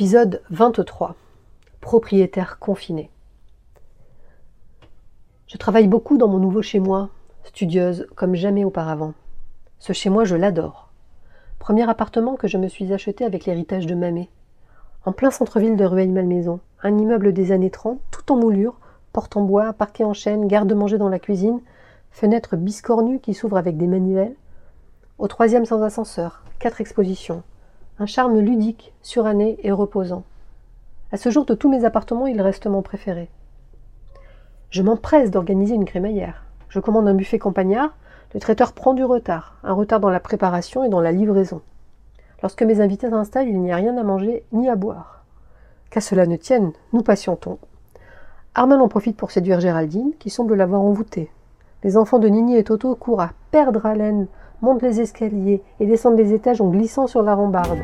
Épisode 23. Propriétaire confiné. Je travaille beaucoup dans mon nouveau chez moi, studieuse comme jamais auparavant. Ce chez moi, je l'adore. Premier appartement que je me suis acheté avec l'héritage de Mamé. En plein centre-ville de Rueil-Malmaison, un immeuble des années 30, tout en moulure, porte en bois, parquet en chêne, garde-manger dans la cuisine, fenêtre biscornue qui s'ouvre avec des manivelles. Au troisième sans ascenseur, quatre expositions, un charme ludique, suranné et reposant. À ce jour de tous mes appartements, il reste mon préféré. Je m'empresse d'organiser une crémaillère. Je commande un buffet campagnard, le traiteur prend du retard, un retard dans la préparation et dans la livraison. Lorsque mes invités s'installent, il n'y a rien à manger ni à boire. Qu'à cela ne tienne, nous patientons. Armand en profite pour séduire Géraldine, qui semble l'avoir envoûté. Les enfants de Nini et Toto courent à perdre haleine montent les escaliers et descendent les étages en glissant sur la rambarde.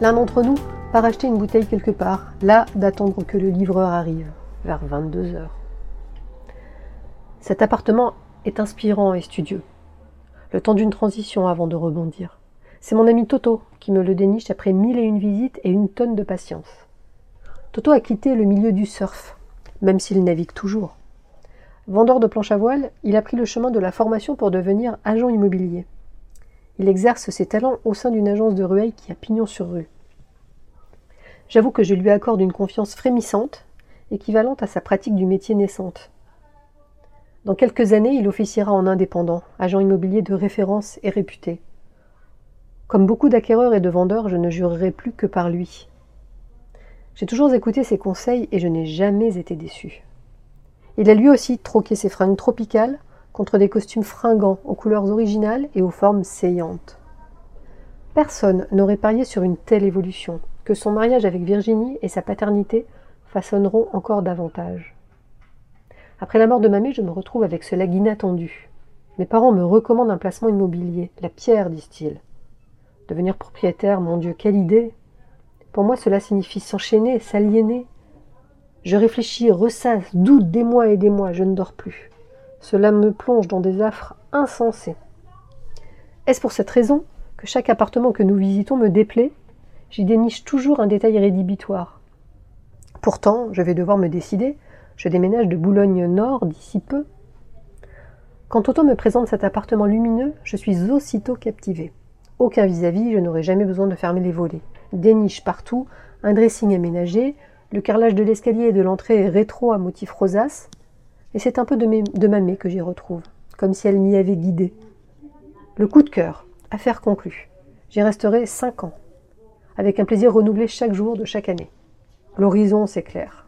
L'un d'entre nous part acheter une bouteille quelque part, là d'attendre que le livreur arrive, vers 22 heures. Cet appartement est inspirant et studieux. Le temps d'une transition avant de rebondir. C'est mon ami Toto qui me le déniche après mille et une visites et une tonne de patience. Toto a quitté le milieu du surf, même s'il navigue toujours. Vendeur de planches à voile, il a pris le chemin de la formation pour devenir agent immobilier. Il exerce ses talents au sein d'une agence de Rueil qui a pignon sur rue. J'avoue que je lui accorde une confiance frémissante, équivalente à sa pratique du métier naissante. Dans quelques années, il officiera en indépendant, agent immobilier de référence et réputé. Comme beaucoup d'acquéreurs et de vendeurs, je ne jurerai plus que par lui. J'ai toujours écouté ses conseils et je n'ai jamais été déçu. Il a lui aussi troqué ses fringues tropicales contre des costumes fringants aux couleurs originales et aux formes saillantes. Personne n'aurait parié sur une telle évolution, que son mariage avec Virginie et sa paternité façonneront encore davantage. Après la mort de Mamé, je me retrouve avec ce lag inattendu. Mes parents me recommandent un placement immobilier, la pierre, disent-ils. Devenir propriétaire, mon Dieu, quelle idée Pour moi, cela signifie s'enchaîner, s'aliéner, je réfléchis, ressasse, doute des mois et des mois, je ne dors plus. Cela me plonge dans des affres insensés. Est-ce pour cette raison que chaque appartement que nous visitons me déplaît? J'y déniche toujours un détail rédhibitoire. Pourtant, je vais devoir me décider. Je déménage de Boulogne-Nord d'ici peu. Quand Toto me présente cet appartement lumineux, je suis aussitôt captivée. Aucun vis-à-vis, je n'aurai jamais besoin de fermer les volets. Des niches partout, un dressing aménagé, le carrelage de l'escalier et de l'entrée est rétro à motif rosace, et c'est un peu de, de mamé que j'y retrouve, comme si elle m'y avait guidé. Le coup de cœur, affaire conclue. J'y resterai cinq ans, avec un plaisir renouvelé chaque jour de chaque année. L'horizon s'éclaire.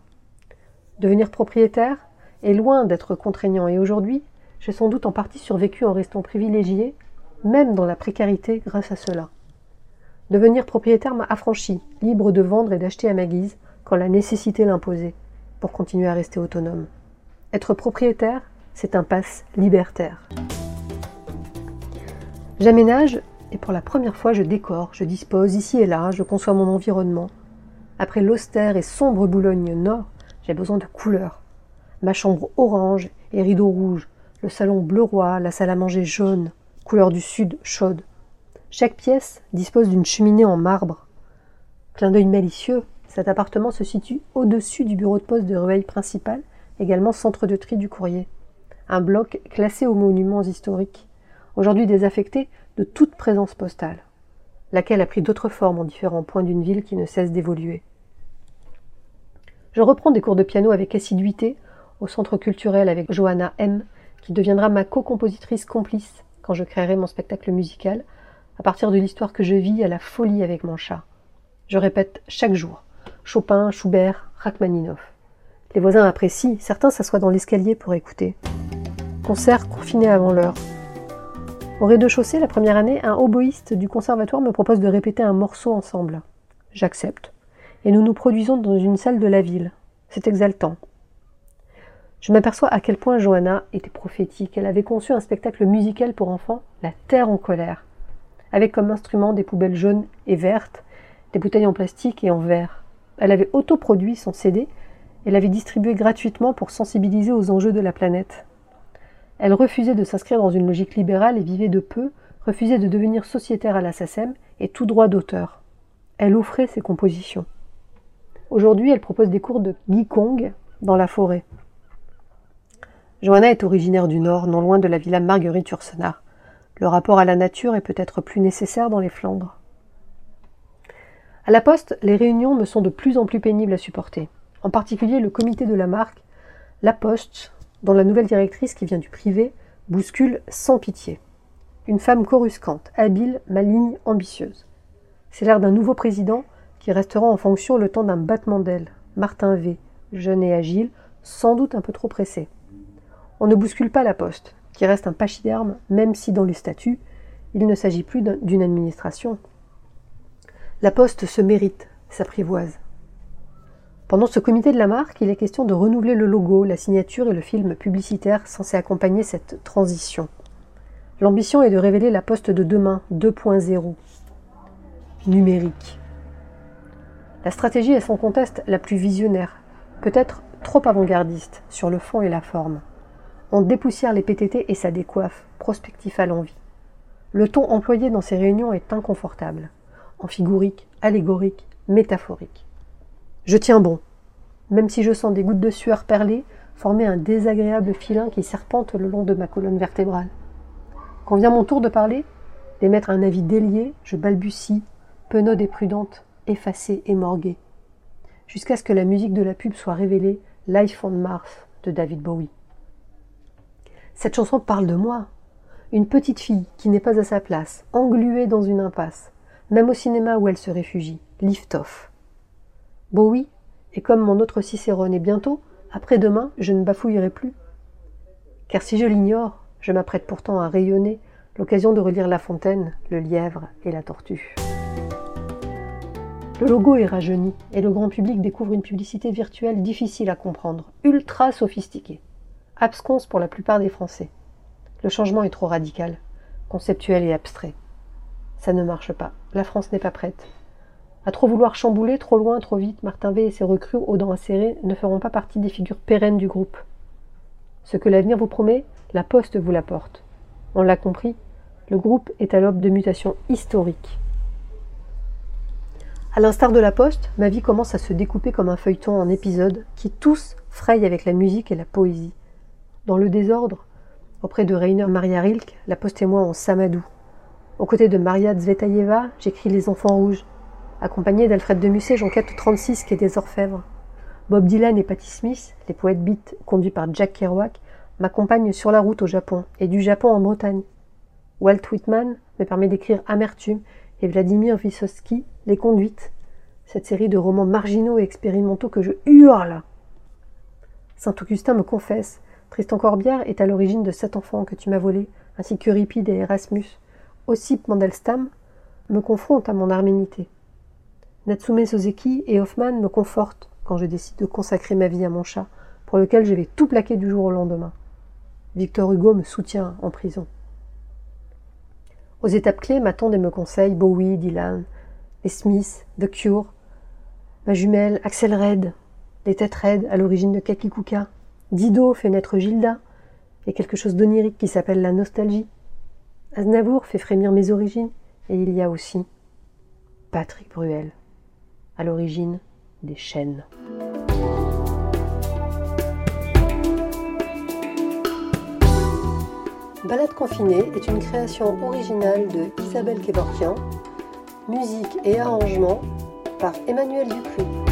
Devenir propriétaire est loin d'être contraignant, et aujourd'hui, j'ai sans doute en partie survécu en restant privilégié, même dans la précarité grâce à cela. Devenir propriétaire m'a affranchi, libre de vendre et d'acheter à ma guise, quand la nécessité l'imposait, pour continuer à rester autonome. Être propriétaire, c'est un passe libertaire. J'aménage et pour la première fois je décore, je dispose ici et là, je conçois mon environnement. Après l'austère et sombre Boulogne Nord, j'ai besoin de couleurs. Ma chambre orange et rideaux rouges, le salon bleu roi, la salle à manger jaune, couleur du sud chaude. Chaque pièce dispose d'une cheminée en marbre. Clin d'œil malicieux, cet appartement se situe au-dessus du bureau de poste de Rueil principal, également centre de tri du courrier. Un bloc classé aux monuments historiques, aujourd'hui désaffecté de toute présence postale, laquelle a pris d'autres formes en différents points d'une ville qui ne cesse d'évoluer. Je reprends des cours de piano avec assiduité au centre culturel avec Johanna M, qui deviendra ma co-compositrice complice quand je créerai mon spectacle musical, à partir de l'histoire que je vis à la folie avec mon chat. Je répète chaque jour Chopin, Schubert, Rachmaninoff. Les voisins apprécient, certains s'assoient dans l'escalier pour écouter. Concert confiné avant l'heure. Au rez-de-chaussée, la première année, un oboïste du conservatoire me propose de répéter un morceau ensemble. J'accepte. Et nous nous produisons dans une salle de la ville. C'est exaltant. Je m'aperçois à quel point Johanna était prophétique. Elle avait conçu un spectacle musical pour enfants, La Terre en colère, avec comme instrument des poubelles jaunes et vertes, des bouteilles en plastique et en verre. Elle avait autoproduit son CD et l'avait distribué gratuitement pour sensibiliser aux enjeux de la planète. Elle refusait de s'inscrire dans une logique libérale et vivait de peu, refusait de devenir sociétaire à la SACEM et tout droit d'auteur. Elle offrait ses compositions. Aujourd'hui, elle propose des cours de Kong dans la forêt. Johanna est originaire du Nord, non loin de la villa Marguerite Ursenard. Le rapport à la nature est peut-être plus nécessaire dans les Flandres. À la poste, les réunions me sont de plus en plus pénibles à supporter. En particulier le comité de la marque, La Poste, dont la nouvelle directrice qui vient du privé bouscule sans pitié. Une femme coruscante, habile, maligne, ambitieuse. C'est l'air d'un nouveau président qui restera en fonction le temps d'un battement d'aile. Martin V, jeune et agile, sans doute un peu trop pressé. On ne bouscule pas la poste, qui reste un pachyderme, même si dans les statuts, il ne s'agit plus d'une administration. La poste se mérite, s'apprivoise. Pendant ce comité de la marque, il est question de renouveler le logo, la signature et le film publicitaire censé accompagner cette transition. L'ambition est de révéler la poste de demain 2.0, numérique. La stratégie est sans conteste la plus visionnaire, peut-être trop avant-gardiste sur le fond et la forme. On dépoussière les PTT et ça décoiffe, prospectif à l'envie. Le ton employé dans ces réunions est inconfortable, amphigorique, allégorique, métaphorique. Je tiens bon, même si je sens des gouttes de sueur perlées former un désagréable filin qui serpente le long de ma colonne vertébrale. Quand vient mon tour de parler, d'émettre un avis délié, je balbutie, penaude et prudente, effacée et morguée, jusqu'à ce que la musique de la pub soit révélée Life on Mars de David Bowie. Cette chanson parle de moi. Une petite fille qui n'est pas à sa place, engluée dans une impasse, même au cinéma où elle se réfugie, lift off. Bowie est comme mon autre Cicérone et bientôt, après-demain, je ne bafouillerai plus. Car si je l'ignore, je m'apprête pourtant à rayonner l'occasion de relire La Fontaine, le lièvre et la tortue. Le logo est rajeuni et le grand public découvre une publicité virtuelle difficile à comprendre, ultra sophistiquée absconce pour la plupart des Français. Le changement est trop radical, conceptuel et abstrait. Ça ne marche pas. La France n'est pas prête. À trop vouloir chambouler, trop loin, trop vite, Martin V et ses recrues aux dents acérées ne feront pas partie des figures pérennes du groupe. Ce que l'avenir vous promet, la Poste vous l'apporte. On l'a compris, le groupe est à l'aube de mutations historiques. À l'instar de la Poste, ma vie commence à se découper comme un feuilleton en épisodes qui tous frayent avec la musique et la poésie. Dans le désordre, auprès de Rainer Maria Rilke, la poste et moi en Samadou. Aux côtés de Maria Zvetaeva, j'écris Les Enfants Rouges. Accompagné d'Alfred de Musset, j'enquête 36 quai des Orfèvres. Bob Dylan et Patti Smith, les poètes beats conduits par Jack Kerouac, m'accompagnent sur la route au Japon et du Japon en Bretagne. Walt Whitman me permet d'écrire Amertume et Vladimir Vysotsky Les Conduites, cette série de romans marginaux et expérimentaux que je hurle. Saint-Augustin me confesse Tristan Corbière est à l'origine de sept enfants que tu m'as volés, ainsi qu'Euripide et Erasmus. Ossip Mandelstam me confronte à mon arménité. Natsume Soseki et Hoffman me confortent quand je décide de consacrer ma vie à mon chat, pour lequel je vais tout plaquer du jour au lendemain. Victor Hugo me soutient en prison. Aux étapes clés m'attendent et me conseillent Bowie, Dylan, les Smiths, The Cure, ma jumelle Axel Red, les têtes raides à l'origine de Kakikuka, Dido fait naître Gilda, et quelque chose d'onirique qui s'appelle la nostalgie. Aznavour fait frémir mes origines, et il y a aussi Patrick Bruel, à l'origine des chaînes. Balade confinée est une création originale de Isabelle Kevorkian, musique et arrangement par Emmanuel Dupuis.